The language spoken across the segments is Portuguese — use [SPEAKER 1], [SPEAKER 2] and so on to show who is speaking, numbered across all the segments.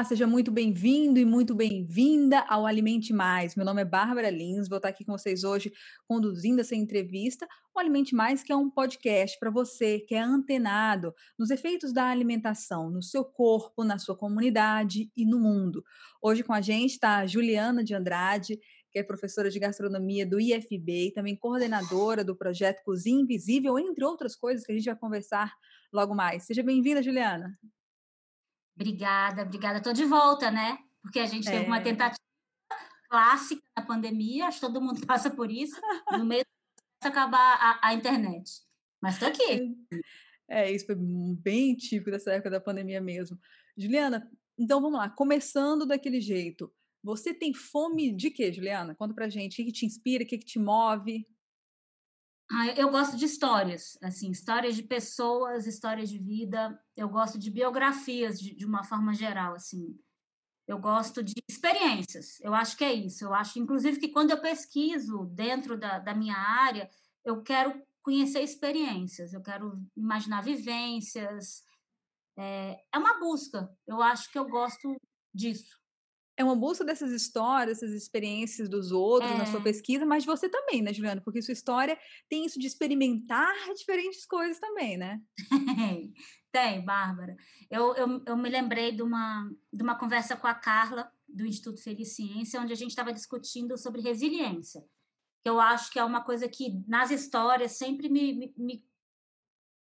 [SPEAKER 1] Olá, seja muito bem-vindo e muito bem-vinda ao Alimente Mais. Meu nome é Bárbara Lins, vou estar aqui com vocês hoje conduzindo essa entrevista. O Alimente Mais, que é um podcast para você que é antenado nos efeitos da alimentação no seu corpo, na sua comunidade e no mundo. Hoje com a gente está a Juliana de Andrade, que é professora de gastronomia do IFB e também coordenadora do projeto Cozinha Invisível, entre outras coisas que a gente vai conversar logo mais. Seja bem-vinda, Juliana.
[SPEAKER 2] Obrigada, obrigada. Estou de volta, né? Porque a gente é. teve uma é. tentativa clássica na pandemia, acho que todo mundo passa por isso, no meio de acabar a, a internet. Mas estou aqui.
[SPEAKER 1] É, isso foi bem típico dessa época da pandemia mesmo. Juliana, então vamos lá, começando daquele jeito. Você tem fome de quê, Juliana? Conta pra gente, o que, que te inspira, o que, que te move?
[SPEAKER 2] Ah, eu gosto de histórias, assim, histórias de pessoas, histórias de vida. Eu gosto de biografias de, de uma forma geral, assim. Eu gosto de experiências. Eu acho que é isso. Eu acho, inclusive, que quando eu pesquiso dentro da, da minha área, eu quero conhecer experiências. Eu quero imaginar vivências. É, é uma busca. Eu acho que eu gosto disso
[SPEAKER 1] é uma busca dessas histórias, essas experiências dos outros é. na sua é. pesquisa, mas de você também, né, Juliana? Porque sua história tem isso de experimentar diferentes coisas também, né?
[SPEAKER 2] tem, Bárbara. Eu, eu, eu me lembrei de uma, de uma conversa com a Carla, do Instituto Feliciência, onde a gente estava discutindo sobre resiliência, que eu acho que é uma coisa que nas histórias sempre me, me, me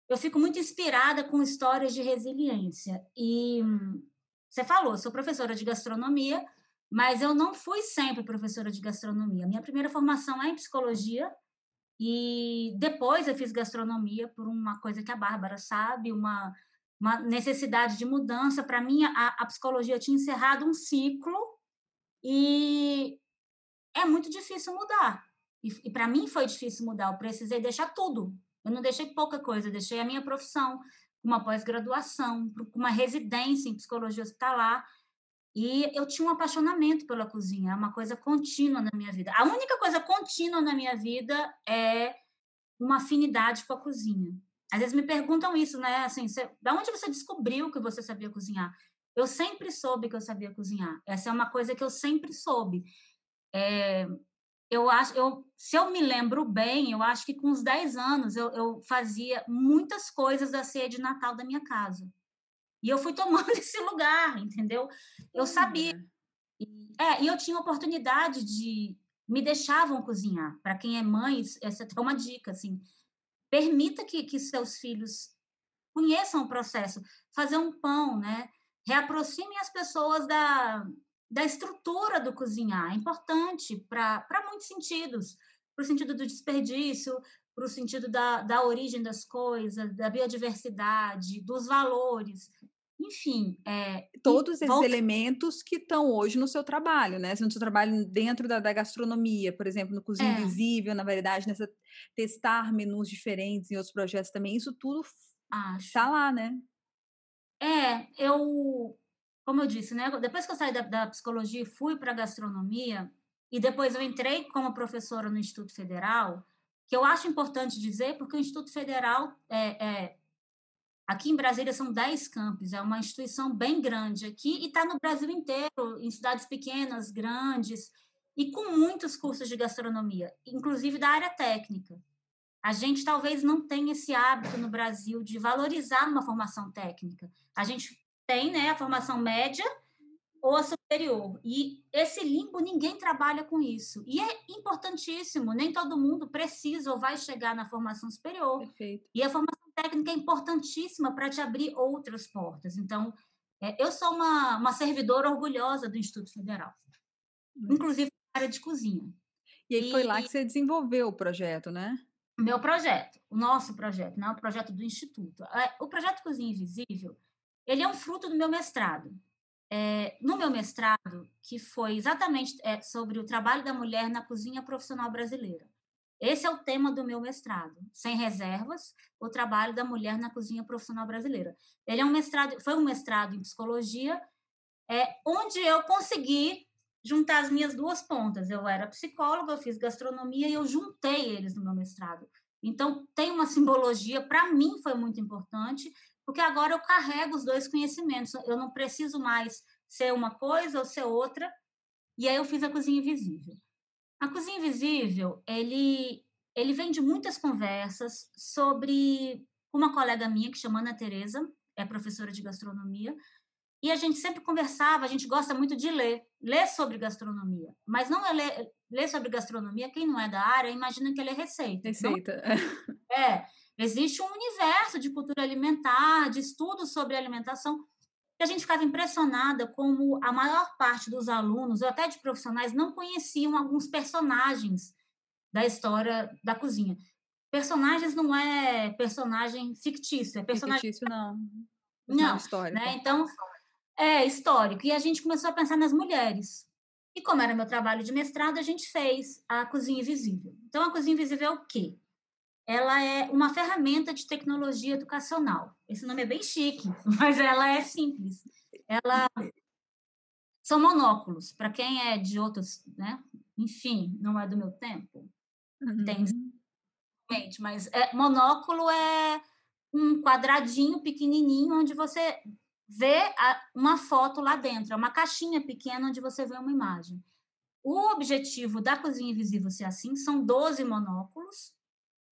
[SPEAKER 2] eu fico muito inspirada com histórias de resiliência. E você falou, sou professora de gastronomia, mas eu não fui sempre professora de gastronomia. Minha primeira formação é em psicologia e depois eu fiz gastronomia por uma coisa que a Bárbara sabe, uma, uma necessidade de mudança. Para mim, a, a psicologia tinha encerrado um ciclo e é muito difícil mudar. E, e para mim foi difícil mudar. Eu precisei deixar tudo. Eu não deixei pouca coisa, deixei a minha profissão, uma pós-graduação, uma residência em psicologia hospitalar. E eu tinha um apaixonamento pela cozinha, é uma coisa contínua na minha vida. A única coisa contínua na minha vida é uma afinidade com a cozinha. Às vezes me perguntam isso, né? Assim, você, da onde você descobriu que você sabia cozinhar? Eu sempre soube que eu sabia cozinhar. Essa é uma coisa que eu sempre soube. É, eu acho, eu, se eu me lembro bem, eu acho que com uns 10 anos eu, eu fazia muitas coisas da ceia de Natal da minha casa. E eu fui tomando esse lugar, entendeu? Eu sabia. E, é, e eu tinha oportunidade de. Me deixavam cozinhar. Para quem é mãe, essa é uma dica, assim. Permita que, que seus filhos conheçam o processo. Fazer um pão, né? Reaproximem as pessoas da, da estrutura do cozinhar. É importante para muitos sentidos para o sentido do desperdício, para o sentido da, da origem das coisas, da biodiversidade, dos valores. Enfim, é,
[SPEAKER 1] todos esses volta... elementos que estão hoje no seu trabalho, né? No seu trabalho dentro da, da gastronomia, por exemplo, no Cozinha é. Invisível, na verdade, nessa testar menus diferentes em outros projetos também, isso tudo está lá, né?
[SPEAKER 2] É, eu como eu disse, né? Depois que eu saí da, da psicologia e fui para a gastronomia, e depois eu entrei como professora no Instituto Federal, que eu acho importante dizer, porque o Instituto Federal é, é aqui em Brasília são 10 campos, é uma instituição bem grande aqui e está no Brasil inteiro, em cidades pequenas, grandes, e com muitos cursos de gastronomia, inclusive da área técnica. A gente talvez não tenha esse hábito no Brasil de valorizar uma formação técnica. A gente tem né, a formação média ou a superior. E esse limbo, ninguém trabalha com isso. E é importantíssimo, nem todo mundo precisa ou vai chegar na formação superior. Perfeito. E a formação técnica é importantíssima para te abrir outras portas. Então, é, eu sou uma, uma servidora orgulhosa do Instituto Federal, hum. inclusive na área de cozinha.
[SPEAKER 1] E aí foi lá que você desenvolveu o projeto, né?
[SPEAKER 2] Meu projeto, o nosso projeto, não né? o projeto do Instituto. É, o projeto Cozinha Invisível, ele é um fruto do meu mestrado. É, no meu mestrado, que foi exatamente é, sobre o trabalho da mulher na cozinha profissional brasileira. Esse é o tema do meu mestrado, sem reservas, o trabalho da mulher na cozinha profissional brasileira. Ele é um mestrado, foi um mestrado em psicologia, é, onde eu consegui juntar as minhas duas pontas. Eu era psicóloga, eu fiz gastronomia e eu juntei eles no meu mestrado. Então, tem uma simbologia, para mim foi muito importante, porque agora eu carrego os dois conhecimentos. Eu não preciso mais ser uma coisa ou ser outra. E aí eu fiz a Cozinha Invisível. A Cozinha Invisível, ele, ele vem de muitas conversas sobre uma colega minha que chama Ana Tereza, é professora de gastronomia, e a gente sempre conversava, a gente gosta muito de ler, ler sobre gastronomia, mas não é ler, ler sobre gastronomia, quem não é da área, imagina que ele é receita.
[SPEAKER 1] Receita.
[SPEAKER 2] Não? É, existe um universo de cultura alimentar, de estudos sobre alimentação, e a gente ficava impressionada como a maior parte dos alunos, ou até de profissionais, não conheciam alguns personagens da história da cozinha. Personagens não é personagem fictício, é personagem.
[SPEAKER 1] Fictício não.
[SPEAKER 2] Não, histórico. Né? Então, é histórico. E a gente começou a pensar nas mulheres. E como era meu trabalho de mestrado, a gente fez a Cozinha Invisível. Então, a Cozinha Invisível é o quê? Ela é uma ferramenta de tecnologia educacional. Esse nome é bem chique, mas ela é simples. Ela são monóculos. Para quem é de outros, né? Enfim, não é do meu tempo. Uhum. Tem, mas é, monóculo é um quadradinho pequenininho onde você vê a, uma foto lá dentro. É uma caixinha pequena onde você vê uma imagem. O objetivo da cozinha invisível ser assim são 12 monóculos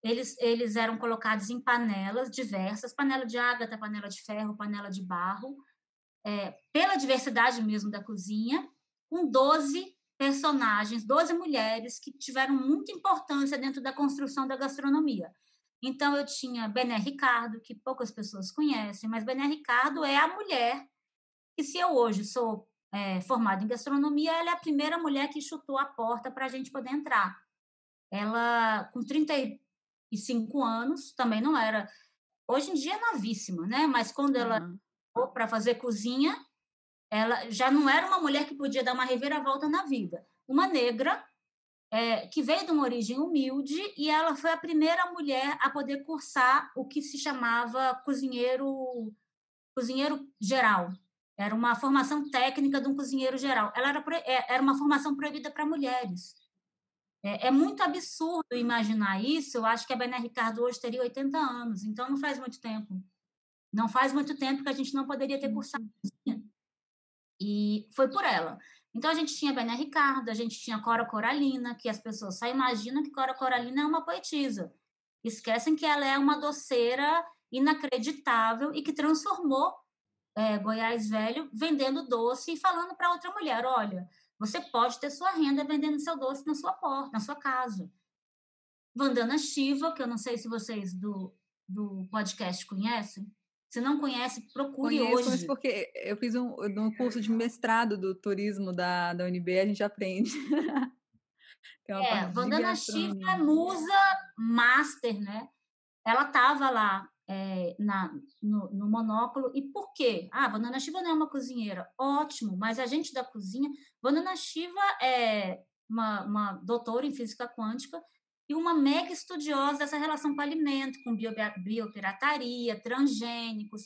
[SPEAKER 2] eles, eles eram colocados em panelas diversas, panela de ágata, panela de ferro, panela de barro, é, pela diversidade mesmo da cozinha, com 12 personagens, 12 mulheres que tiveram muita importância dentro da construção da gastronomia. Então, eu tinha Bené Ricardo, que poucas pessoas conhecem, mas Bené Ricardo é a mulher que, se eu hoje sou é, formada em gastronomia, ela é a primeira mulher que chutou a porta para a gente poder entrar. Ela, com 30, e cinco anos, também não era. Hoje em dia é novíssima, né? Mas quando ela uhum. para fazer cozinha, ela já não era uma mulher que podia dar uma reviravolta na vida. Uma negra é, que veio de uma origem humilde e ela foi a primeira mulher a poder cursar o que se chamava cozinheiro cozinheiro geral. Era uma formação técnica de um cozinheiro geral. Ela era, é, era uma formação proibida para mulheres. É, é, muito absurdo imaginar isso. Eu acho que a Bené Ricardo hoje teria 80 anos, então não faz muito tempo. Não faz muito tempo que a gente não poderia ter cursado. E foi por ela. Então a gente tinha Bené Ricardo, a gente tinha Cora Coralina, que as pessoas só imaginam que Cora Coralina é uma poetisa. Esquecem que ela é uma doceira inacreditável e que transformou é, Goiás Velho vendendo doce e falando para outra mulher: olha, você pode ter sua renda vendendo seu doce na sua porta, na sua casa. Vandana Shiva, que eu não sei se vocês do, do podcast conhecem. Se não conhece, procure
[SPEAKER 1] Conheço,
[SPEAKER 2] hoje.
[SPEAKER 1] porque eu fiz um, um curso de mestrado do turismo da, da UNB, a gente aprende.
[SPEAKER 2] é, Vandana Shiva é musa master, né? Ela estava lá é, na, no, no, monóculo. E por quê? Ah, Vandana Shiva não é uma cozinheira. Ótimo, mas a gente da cozinha. Vandana Shiva é uma, uma doutora em física quântica e uma mega estudiosa dessa relação com alimento, com bio, biopirataria, transgênicos.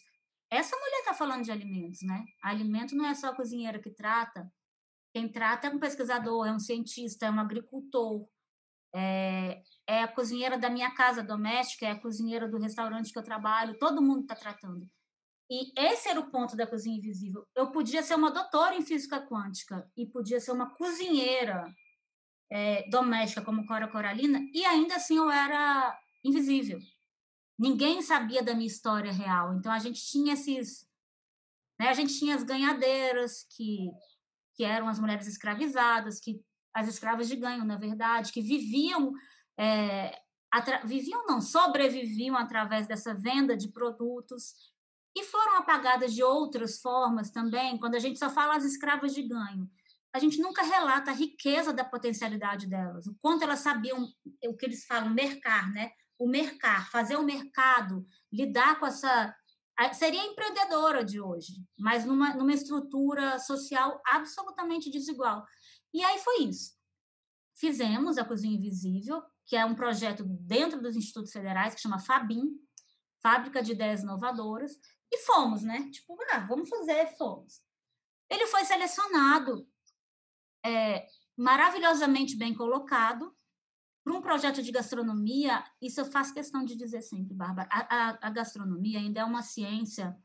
[SPEAKER 2] Essa mulher está falando de alimentos, né? Alimento não é só a cozinheira que trata. Quem trata é um pesquisador, é um cientista, é um agricultor, é, é a cozinheira da minha casa doméstica, é a cozinheira do restaurante que eu trabalho, todo mundo está tratando. E esse era o ponto da cozinha invisível. Eu podia ser uma doutora em física quântica e podia ser uma cozinheira é, doméstica como Cora Coralina e ainda assim eu era invisível. Ninguém sabia da minha história real. Então a gente tinha esses, né, a gente tinha as ganhadeiras que que eram as mulheres escravizadas, que as escravas de ganho, na verdade, que viviam, é, viviam não, sobreviviam através dessa venda de produtos e foram apagadas de outras formas também, quando a gente só fala as escravas de ganho. A gente nunca relata a riqueza da potencialidade delas, o quanto elas sabiam, o que eles falam, mercar, né? O mercar, fazer o mercado, lidar com essa seria empreendedora de hoje, mas numa, numa estrutura social absolutamente desigual. E aí foi isso. Fizemos a Cozinha Invisível, que é um projeto dentro dos institutos federais que chama FABIM, Fábrica de Ideias Inovadoras, e fomos, né? Tipo, ah, vamos fazer, fomos. Ele foi selecionado, é, maravilhosamente bem colocado, para um projeto de gastronomia. Isso eu faço questão de dizer sempre, Bárbara. A, a, a gastronomia ainda é uma ciência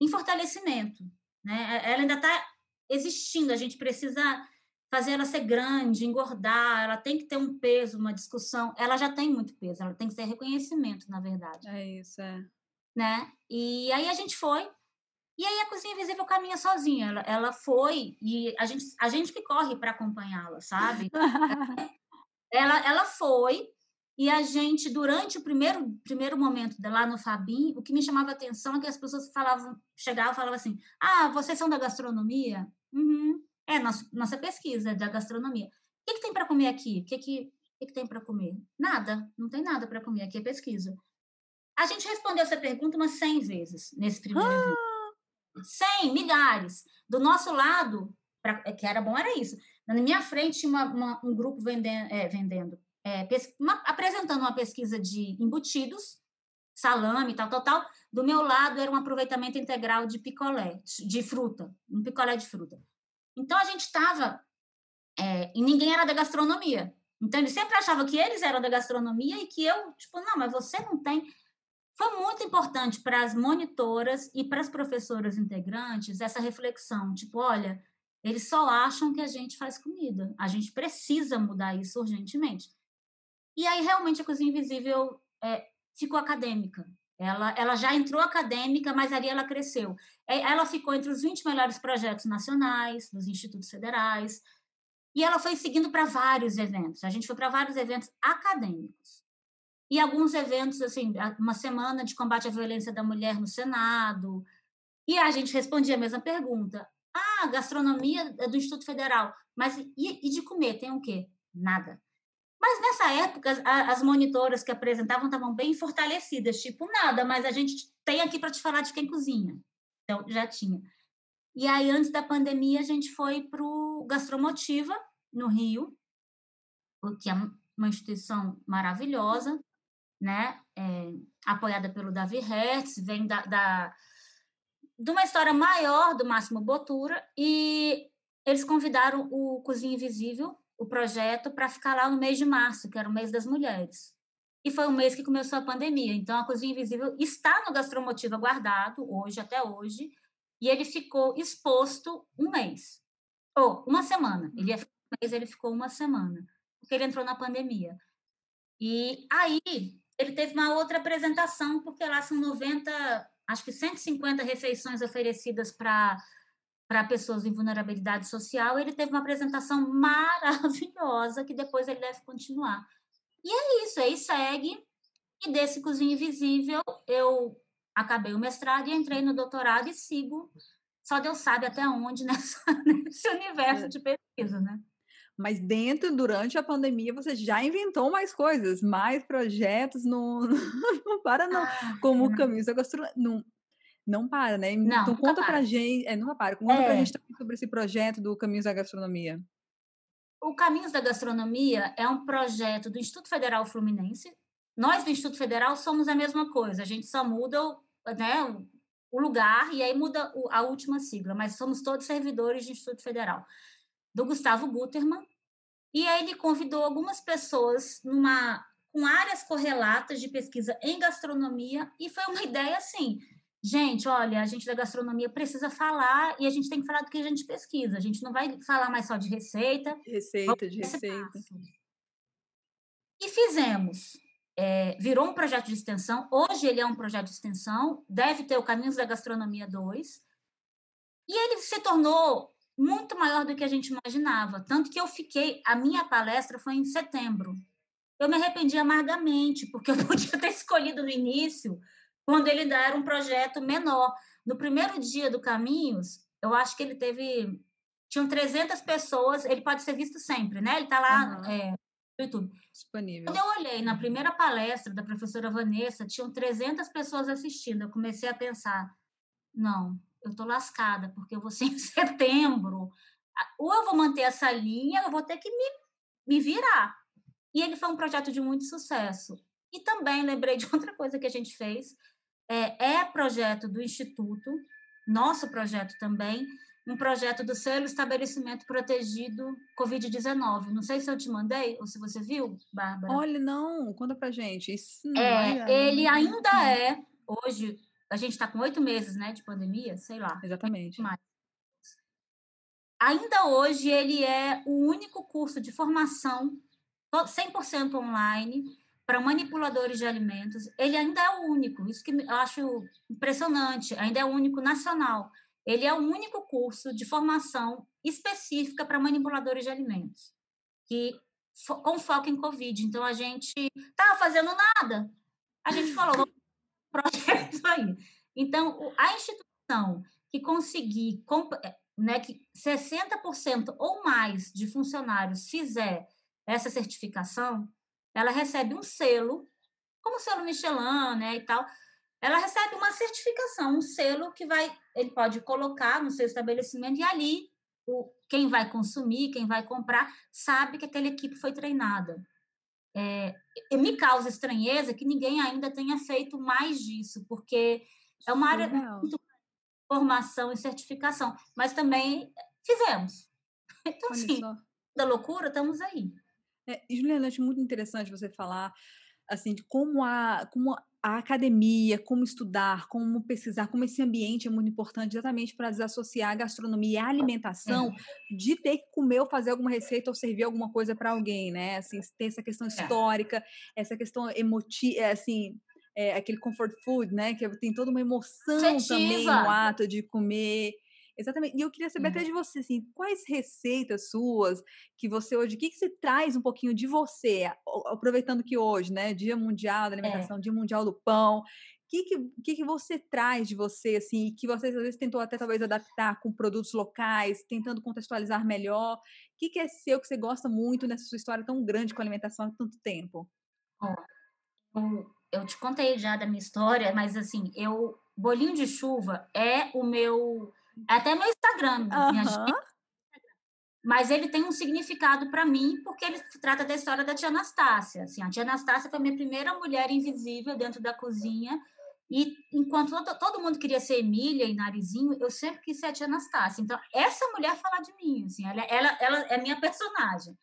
[SPEAKER 2] em fortalecimento. Né? Ela ainda está existindo, a gente precisa fazer ela ser grande, engordar, ela tem que ter um peso, uma discussão. Ela já tem muito peso, ela tem que ter reconhecimento, na verdade.
[SPEAKER 1] É isso, é.
[SPEAKER 2] Né? E aí a gente foi, e aí a Cozinha Invisível caminha sozinha. Ela, ela foi, e a gente, a gente que corre para acompanhá-la, sabe? ela, ela foi, e a gente, durante o primeiro, primeiro momento lá no Fabim, o que me chamava atenção é que as pessoas falavam, chegavam e falavam assim: Ah, vocês são da gastronomia? Uhum. É, nossa, nossa pesquisa da gastronomia. O que, que tem para comer aqui? O que, que, que, que tem para comer? Nada, não tem nada para comer. Aqui é pesquisa. A gente respondeu essa pergunta umas 100 vezes nesse primeiro ah! vídeo. 100, milhares. Do nosso lado, pra, que era bom, era isso. Na minha frente tinha uma, uma, um grupo vendendo, é, vendendo é, uma, apresentando uma pesquisa de embutidos, salame, tal, tal, tal. Do meu lado era um aproveitamento integral de picolé, de fruta, um picolé de fruta. Então a gente estava. É, e ninguém era da gastronomia. Então ele sempre achava que eles eram da gastronomia e que eu, tipo, não, mas você não tem. Foi muito importante para as monitoras e para as professoras integrantes essa reflexão, tipo, olha, eles só acham que a gente faz comida. A gente precisa mudar isso urgentemente. E aí, realmente, a Cozinha Invisível é, ficou acadêmica. Ela, ela já entrou acadêmica, mas ali ela cresceu. É, ela ficou entre os 20 melhores projetos nacionais, dos institutos federais, e ela foi seguindo para vários eventos. A gente foi para vários eventos acadêmicos. E alguns eventos, assim, uma semana de combate à violência da mulher no Senado. E a gente respondia a mesma pergunta. Ah, gastronomia é do Instituto Federal. Mas e, e de comer, tem o quê? Nada. Mas nessa época, as monitoras que apresentavam estavam bem fortalecidas, tipo, nada, mas a gente tem aqui para te falar de quem cozinha. Então, já tinha. E aí, antes da pandemia, a gente foi para o Gastromotiva, no Rio, que é uma instituição maravilhosa, né? É, apoiada pelo Davi Hertz, vem da, da, de uma história maior do Máximo Botura, e eles convidaram o Cozinha Invisível o projeto para ficar lá no mês de março, que era o mês das mulheres. E foi o mês que começou a pandemia. Então, a Cozinha Invisível está no Gastromotiva guardado, hoje, até hoje, e ele ficou exposto um mês. Ou uma semana. Ele ia ficar um mês, ele ficou uma semana, porque ele entrou na pandemia. E aí, ele teve uma outra apresentação, porque lá são 90, acho que 150 refeições oferecidas para para pessoas em vulnerabilidade social, ele teve uma apresentação maravilhosa que depois ele deve continuar. E é isso, aí segue. E desse Cozinha Invisível, eu acabei o mestrado e entrei no doutorado e sigo. Só Deus sabe até onde nessa, nesse universo é. de pesquisa, né?
[SPEAKER 1] Mas dentro, durante a pandemia, você já inventou mais coisas, mais projetos, não, não para não, ah, como o caminho da gastronomia não para, né?
[SPEAKER 2] Não,
[SPEAKER 1] então conta
[SPEAKER 2] para.
[SPEAKER 1] pra gente, é, nunca para, conta é. pra gente sobre esse projeto do Caminhos da Gastronomia.
[SPEAKER 2] O Caminhos da Gastronomia é um projeto do Instituto Federal Fluminense. Nós do Instituto Federal somos a mesma coisa, a gente só muda o, né, o lugar e aí muda a última sigla, mas somos todos servidores do Instituto Federal. Do Gustavo Gutermann. E aí ele convidou algumas pessoas numa com áreas correlatas de pesquisa em gastronomia e foi uma ideia assim, Gente, olha, a gente da gastronomia precisa falar e a gente tem que falar do que a gente pesquisa. A gente não vai falar mais só de receita.
[SPEAKER 1] Receita, de receita.
[SPEAKER 2] E fizemos. É, virou um projeto de extensão. Hoje ele é um projeto de extensão. Deve ter o Caminhos da Gastronomia 2. E ele se tornou muito maior do que a gente imaginava. Tanto que eu fiquei. A minha palestra foi em setembro. Eu me arrependi amargamente, porque eu podia ter escolhido no início quando ele ainda era um projeto menor. No primeiro dia do Caminhos, eu acho que ele teve. Tinham 300 pessoas, ele pode ser visto sempre, né? Ele está lá uhum. é, no YouTube.
[SPEAKER 1] Disponível.
[SPEAKER 2] Quando eu olhei na primeira palestra da professora Vanessa, tinham 300 pessoas assistindo. Eu comecei a pensar: não, eu estou lascada, porque eu vou ser em setembro. Ou eu vou manter essa linha, eu vou ter que me, me virar. E ele foi um projeto de muito sucesso. E também lembrei de outra coisa que a gente fez, é, é projeto do Instituto, nosso projeto também, um projeto do selo estabelecimento protegido Covid-19. Não sei se eu te mandei ou se você viu, Bárbara.
[SPEAKER 1] Olha, não, conta pra gente. Isso
[SPEAKER 2] é, ele ainda é, hoje, a gente está com oito meses né, de pandemia, sei lá.
[SPEAKER 1] Exatamente.
[SPEAKER 2] Mais. ainda hoje ele é o único curso de formação 100% online para manipuladores de alimentos. Ele ainda é o único, isso que eu acho impressionante, ainda é o único nacional. Ele é o único curso de formação específica para manipuladores de alimentos, que com foco em Covid. Então, a gente estava fazendo nada. A gente falou, projeto aí. Então, a instituição que conseguir, né, que 60% ou mais de funcionários fizer essa certificação, ela recebe um selo, como o selo Michelin, né, e tal. Ela recebe uma certificação, um selo que vai, ele pode colocar no seu estabelecimento e ali o, quem vai consumir, quem vai comprar, sabe que aquela equipe foi treinada. É, me causa estranheza que ninguém ainda tenha feito mais disso, porque é uma área Legal. muito formação e certificação, mas também fizemos. Então, Olha só. da loucura, estamos aí.
[SPEAKER 1] É, Juliana, acho muito interessante você falar assim de como a, como a academia, como estudar, como pesquisar, como esse ambiente é muito importante exatamente para desassociar a gastronomia e a alimentação é. de ter que comer ou fazer alguma receita ou servir alguma coisa para alguém, né? Assim, tem essa questão é. histórica, essa questão emotiva, é, assim, é, aquele comfort food, né? Que tem toda uma emoção também no ato de comer. Exatamente. E eu queria saber uhum. até de você, assim, quais receitas suas que você hoje, o que, que você traz um pouquinho de você, aproveitando que hoje, né, Dia Mundial da é. Alimentação, é. Dia Mundial do Pão, o que, que, que, você traz de você, assim, que você às vezes tentou até talvez adaptar com produtos locais, tentando contextualizar melhor? O que, que é seu que você gosta muito nessa sua história tão grande com a alimentação há tanto tempo?
[SPEAKER 2] Oh, eu te contei já da minha história, mas assim, eu bolinho de chuva é o meu até meu Instagram, uhum. minha gente. Mas ele tem um significado para mim porque ele trata da história da tia Anastácia. Assim, a tia Anastácia foi a minha primeira mulher invisível dentro da cozinha. E enquanto todo, todo mundo queria ser Emília e Narizinho, eu sempre quis ser a tia Anastácia. Então, essa mulher fala de mim, assim, ela, ela, ela é minha personagem.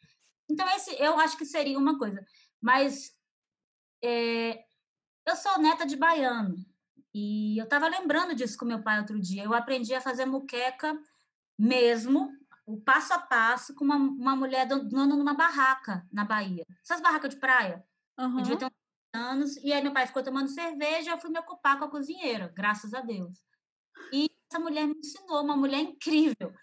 [SPEAKER 2] Então, esse eu acho que seria uma coisa. Mas é, eu sou neta de baiano. E eu estava lembrando disso com meu pai outro dia. Eu aprendi a fazer muqueca mesmo, o passo a passo, com uma, uma mulher dona numa barraca na Bahia. Essas barracas de praia. Uhum. Eu devia ter uns anos. E aí meu pai ficou tomando cerveja e eu fui me ocupar com a cozinheira, graças a Deus. E essa mulher me ensinou, uma mulher incrível.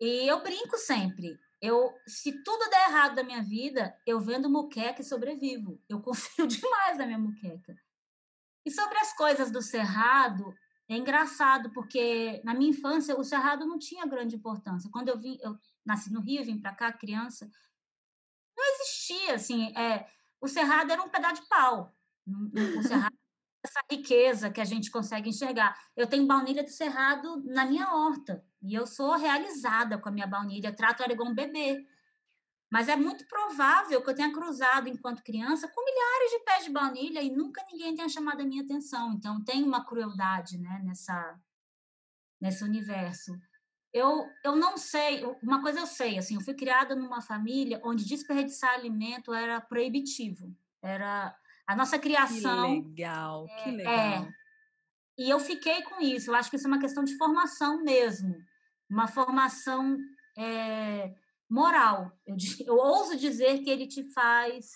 [SPEAKER 2] E eu brinco sempre. Eu, se tudo der errado da minha vida, eu vendo muqueca e sobrevivo. Eu confio demais na minha muqueca. E sobre as coisas do Cerrado, é engraçado, porque na minha infância o Cerrado não tinha grande importância. Quando eu vim, eu nasci no Rio, vim para cá, criança, não existia, assim, é, o Cerrado era um pedaço de pau. O Cerrado essa riqueza que a gente consegue enxergar. Eu tenho baunilha do Cerrado na minha horta, e eu sou realizada com a minha baunilha, trato ela igual um bebê. Mas é muito provável que eu tenha cruzado enquanto criança com milhares de pés de baunilha e nunca ninguém tenha chamado a minha atenção. Então tem uma crueldade, né, nessa nesse universo. Eu, eu não sei, uma coisa eu sei, assim, eu fui criada numa família onde desperdiçar alimento era proibitivo. Era a nossa criação.
[SPEAKER 1] Que legal, é, que legal. É,
[SPEAKER 2] e eu fiquei com isso. Eu acho que isso é uma questão de formação mesmo. Uma formação é, moral. Eu, eu ouso dizer que ele te faz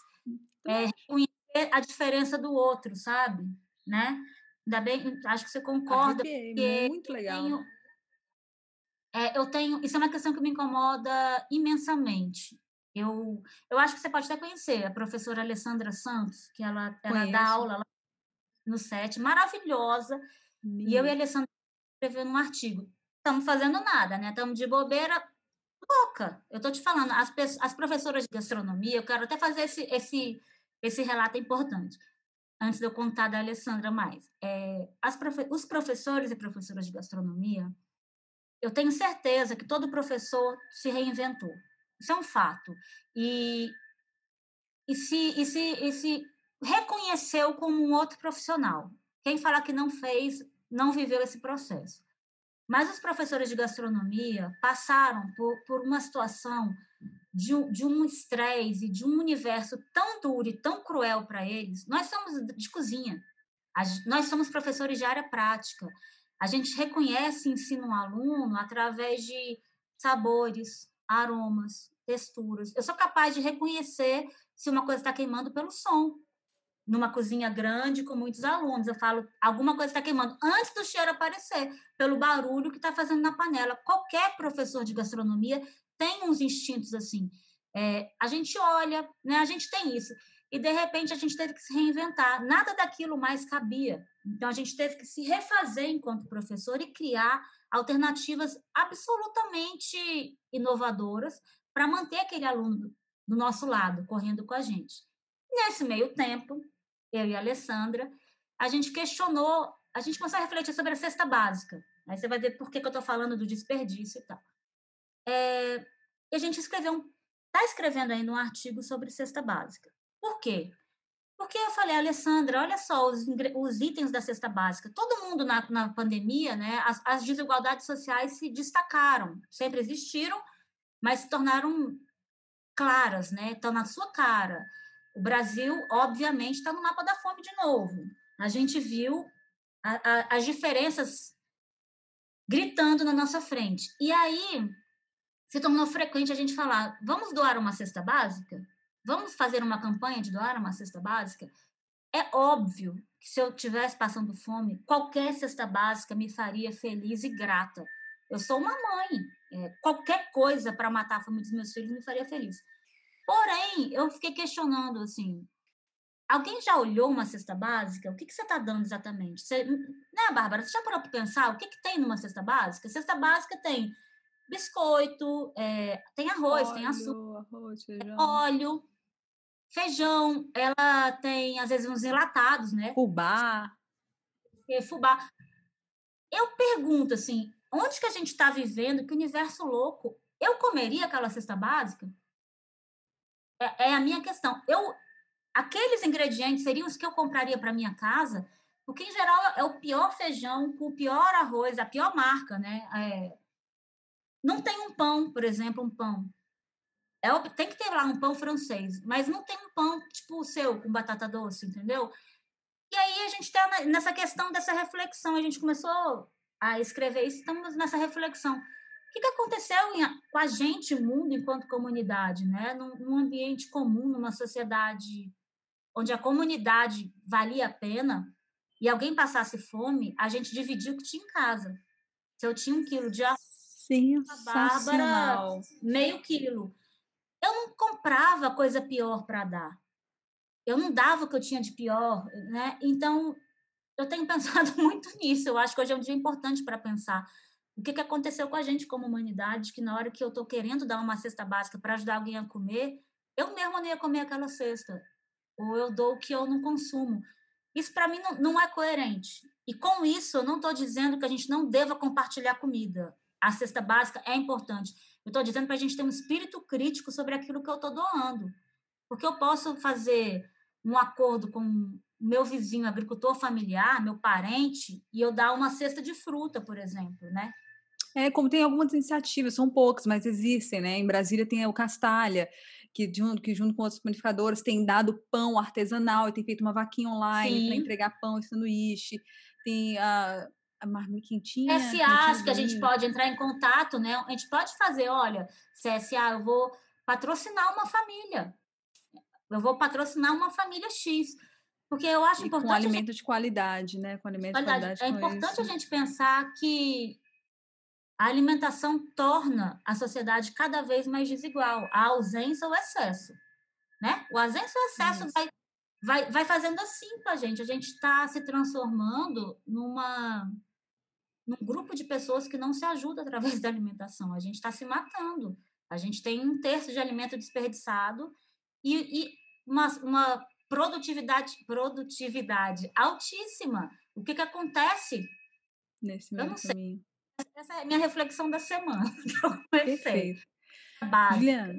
[SPEAKER 2] é, reconhecer a diferença do outro, sabe? Né? Ainda bem, acho que você concorda.
[SPEAKER 1] Arrepiei, muito legal.
[SPEAKER 2] Eu tenho, é, eu tenho, isso é uma questão que me incomoda imensamente. Eu, eu acho que você pode até conhecer a professora Alessandra Santos, que ela, ela dá aula lá no SET, maravilhosa. E eu e a Alessandra escrevendo um artigo. Estamos fazendo nada, né? Estamos de bobeira, louca. Eu estou te falando, as, as professoras de gastronomia, eu quero até fazer esse, esse, esse relato importante, antes de eu contar da Alessandra mais. É, as profe os professores e professoras de gastronomia, eu tenho certeza que todo professor se reinventou. Isso é um fato. E, e, se, e, se, e se reconheceu como um outro profissional. Quem fala que não fez, não viveu esse processo. Mas os professores de gastronomia passaram por, por uma situação de, de um estresse e de um universo tão duro e tão cruel para eles. Nós somos de cozinha, nós somos professores de área prática. A gente reconhece ensino um aluno através de sabores, aromas, texturas. Eu sou capaz de reconhecer se uma coisa está queimando pelo som. Numa cozinha grande com muitos alunos, eu falo alguma coisa está queimando antes do cheiro aparecer, pelo barulho que está fazendo na panela. Qualquer professor de gastronomia tem uns instintos assim. É, a gente olha, né? A gente tem isso e de repente a gente teve que se reinventar. Nada daquilo mais cabia. Então a gente teve que se refazer enquanto professor e criar alternativas absolutamente inovadoras para manter aquele aluno do nosso lado, correndo com a gente. Nesse meio tempo, eu e a Alessandra, a gente questionou, a gente começou a refletir sobre a cesta básica. Aí você vai ver por que, que eu estou falando do desperdício e tal. É, e a gente escreveu, está escrevendo ainda um artigo sobre cesta básica. Por quê? Porque eu falei, Alessandra, olha só os, os itens da cesta básica. Todo mundo na, na pandemia, né, as, as desigualdades sociais se destacaram, sempre existiram, mas se tornaram claras, né? Estão na sua cara. O Brasil, obviamente, está no mapa da fome de novo. A gente viu a, a, as diferenças gritando na nossa frente. E aí se tornou frequente a gente falar: vamos doar uma cesta básica? Vamos fazer uma campanha de doar uma cesta básica? É óbvio que se eu tivesse passando fome, qualquer cesta básica me faria feliz e grata. Eu sou uma mãe. É, qualquer coisa para matar a fome dos meus filhos me faria feliz. Porém, eu fiquei questionando assim: alguém já olhou uma cesta básica? O que, que você está dando exatamente? Você, né, Bárbara? Você já parou para pensar o que, que tem numa cesta básica? Cesta básica tem biscoito, é, tem arroz, óleo, tem açúcar, arroz, óleo, Feijão, ela tem, às vezes, uns enlatados, né?
[SPEAKER 1] Fubá.
[SPEAKER 2] É, fubá. Eu pergunto, assim, onde que a gente está vivendo? Que universo louco. Eu comeria aquela cesta básica? É, é, a minha questão. Eu, aqueles ingredientes seriam os que eu compraria para minha casa, porque, em geral, é o pior feijão com o pior arroz, a pior marca, né? É, não tem um pão, por exemplo, um pão. É, tem que ter lá um pão francês, mas não tem um pão tipo o seu, com batata doce, entendeu? E aí a gente está nessa questão dessa reflexão, a gente começou a escrever isso, estamos nessa reflexão. O que, que aconteceu em, com a gente, mundo, enquanto comunidade, né? Num, num ambiente comum, numa sociedade onde a comunidade valia a pena e alguém passasse fome, a gente dividia o que tinha em casa. Se eu tinha um quilo de arroz, a Bárbara, meio quilo eu não comprava coisa pior para dar. Eu não dava o que eu tinha de pior, né? Então, eu tenho pensado muito nisso. Eu acho que hoje é um dia importante para pensar o que, que aconteceu com a gente como humanidade, que na hora que eu estou querendo dar uma cesta básica para ajudar alguém a comer, eu mesma não ia comer aquela cesta. Ou eu dou o que eu não consumo. Isso para mim não, não, é coerente. E com isso, eu não estou dizendo que a gente não deva compartilhar comida. A cesta básica é importante. Eu estou dizendo para a gente ter um espírito crítico sobre aquilo que eu estou doando. Porque eu posso fazer um acordo com meu vizinho agricultor familiar, meu parente, e eu dar uma cesta de fruta, por exemplo, né?
[SPEAKER 1] É, como tem algumas iniciativas, são poucas, mas existem, né? Em Brasília tem o Castalha, que junto, que junto com outros panificadores tem dado pão artesanal e tem feito uma vaquinha online para entregar pão e sanduíche. Tem a a marmiquinha.
[SPEAKER 2] CSAs que a gente pode entrar em contato, né? A gente pode fazer, olha, CSA, eu vou patrocinar uma família. Eu vou patrocinar uma família X. Porque eu acho
[SPEAKER 1] e
[SPEAKER 2] importante.
[SPEAKER 1] Com alimento gente... de qualidade, né? Com alimento de qualidade.
[SPEAKER 2] É importante isso. a gente pensar que a alimentação torna a sociedade cada vez mais desigual. A ausência ou excesso. Né? O ausência ou excesso vai, vai, vai fazendo assim com a gente. A gente está se transformando numa num grupo de pessoas que não se ajuda através da alimentação. A gente está se matando. A gente tem um terço de alimento desperdiçado e, e uma, uma, produtividade, produtividade altíssima. O que, que acontece?
[SPEAKER 1] Nesse meio caminho.
[SPEAKER 2] Essa é a minha reflexão da semana.
[SPEAKER 1] Perfeito. Juliana,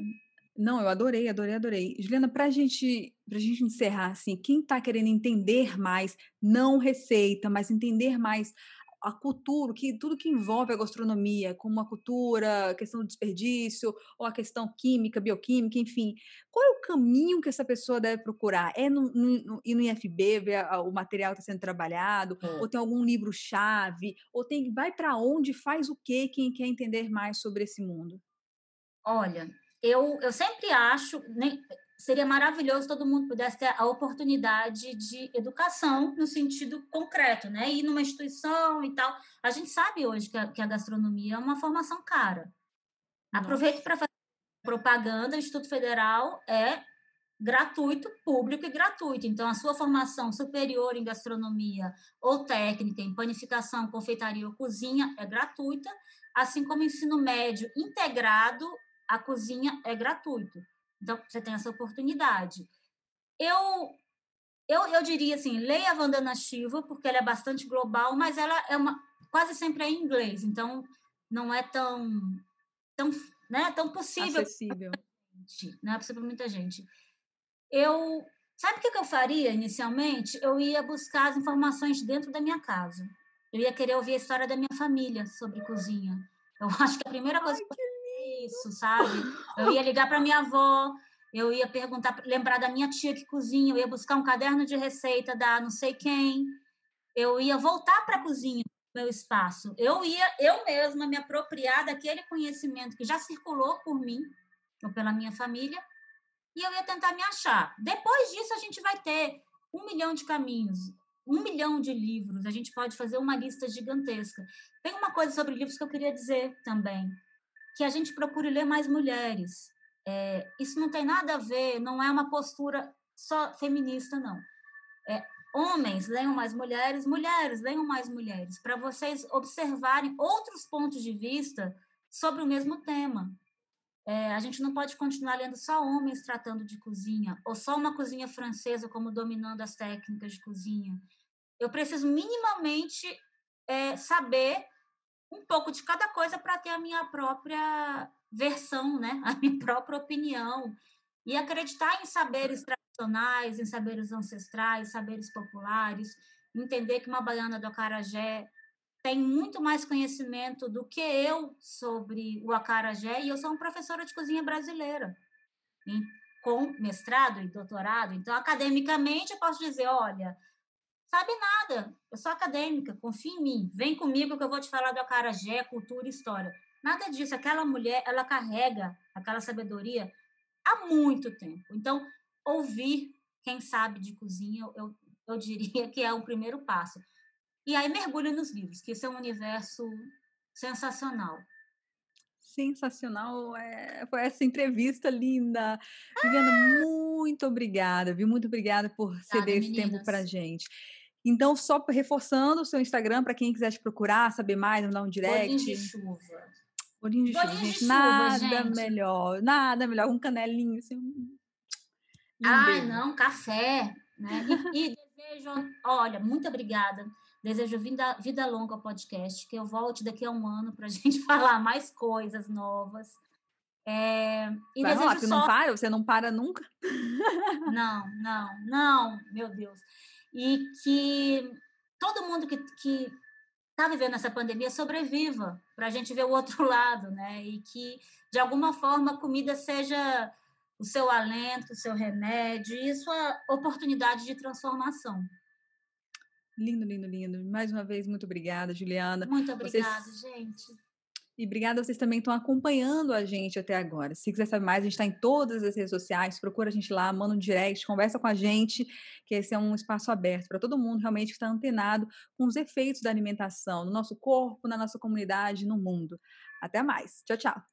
[SPEAKER 1] não, eu adorei, adorei, adorei. Juliana, para gente, a gente encerrar, assim, quem está querendo entender mais, não receita, mas entender mais a cultura, que tudo que envolve a gastronomia, como a cultura, a questão do desperdício, ou a questão química, bioquímica, enfim. Qual é o caminho que essa pessoa deve procurar? É no, no, ir no IFB, ver a, o material que está sendo trabalhado, é. ou tem algum livro-chave, ou tem vai para onde, faz o quê, quem quer entender mais sobre esse mundo?
[SPEAKER 2] Olha, eu, eu sempre acho, nem, seria maravilhoso todo mundo pudesse ter a oportunidade de educação no sentido concreto, né? Ir numa instituição e tal. A gente sabe hoje que a, que a gastronomia é uma formação cara. Aproveito para fazer propaganda. O Instituto Federal é gratuito, público e gratuito. Então, a sua formação superior em gastronomia ou técnica em panificação, confeitaria ou cozinha é gratuita, assim como o ensino médio integrado, a cozinha é gratuito. Então, você tem essa oportunidade. Eu, eu, eu diria assim, leia a Vandana Shiva, porque ela é bastante global, mas ela é uma quase sempre é em inglês, então não é tão tão, né, tão possível.
[SPEAKER 1] Acessível.
[SPEAKER 2] Não é possível para muita gente. Eu, sabe o que eu faria inicialmente? Eu ia buscar as informações dentro da minha casa. Eu ia querer ouvir a história da minha família sobre cozinha. Eu acho que a primeira coisa Ai, que isso, sabe? Eu ia ligar para minha avó, eu ia perguntar, lembrar da minha tia que cozinha, eu ia buscar um caderno de receita da não sei quem, eu ia voltar para a cozinha, meu espaço. Eu ia eu mesma me apropriar daquele conhecimento que já circulou por mim ou pela minha família e eu ia tentar me achar. Depois disso, a gente vai ter um milhão de caminhos, um milhão de livros, a gente pode fazer uma lista gigantesca. Tem uma coisa sobre livros que eu queria dizer também que a gente procure ler mais mulheres. É, isso não tem nada a ver, não é uma postura só feminista, não. É, homens leiam mais mulheres, mulheres leiam mais mulheres, para vocês observarem outros pontos de vista sobre o mesmo tema. É, a gente não pode continuar lendo só homens tratando de cozinha, ou só uma cozinha francesa como dominando as técnicas de cozinha. Eu preciso minimamente é, saber um pouco de cada coisa para ter a minha própria versão, né? A minha própria opinião e acreditar em saberes tradicionais, em saberes ancestrais, saberes populares, entender que uma baiana do acarajé tem muito mais conhecimento do que eu sobre o acarajé e eu sou uma professora de cozinha brasileira, com mestrado e doutorado. Então, academicamente, eu posso dizer, olha, sabe nada. Eu sou acadêmica, confia em mim. Vem comigo que eu vou te falar do acarajé, cultura e história. Nada disso. Aquela mulher, ela carrega aquela sabedoria há muito tempo. Então, ouvir quem sabe de cozinha, eu, eu diria que é o primeiro passo. E aí mergulha nos livros, que esse é um universo sensacional.
[SPEAKER 1] Sensacional é, foi essa entrevista linda. Viviana, ah! muito obrigada, viu? Muito obrigada por ceder esse tempo para gente. Então, só reforçando o seu Instagram para quem quiser te procurar, saber mais, mandar um direct.
[SPEAKER 2] Bolinho de chuva.
[SPEAKER 1] Bolinho de chuva, gente. chuva, nada gente. melhor, nada melhor. Um canelinho assim.
[SPEAKER 2] Ai, não, café. Né? E, e desejo, olha, muito obrigada. Desejo vida, vida longa ao podcast, que eu volte daqui a um ano para a gente falar mais coisas novas. É,
[SPEAKER 1] e Vai rolar, só... não para? Você não para nunca?
[SPEAKER 2] Não, não, não, meu Deus e que todo mundo que está vivendo essa pandemia sobreviva, para a gente ver o outro lado, né? E que, de alguma forma, a comida seja o seu alento, o seu remédio e sua oportunidade de transformação.
[SPEAKER 1] Lindo, lindo, lindo. Mais uma vez, muito obrigada, Juliana.
[SPEAKER 2] Muito obrigada, Vocês... gente.
[SPEAKER 1] E obrigada a vocês também que estão acompanhando a gente até agora. Se quiser saber mais, a gente está em todas as redes sociais. Procura a gente lá, manda um direct, conversa com a gente, que esse é um espaço aberto para todo mundo realmente que está antenado com os efeitos da alimentação no nosso corpo, na nossa comunidade, no mundo. Até mais. Tchau, tchau.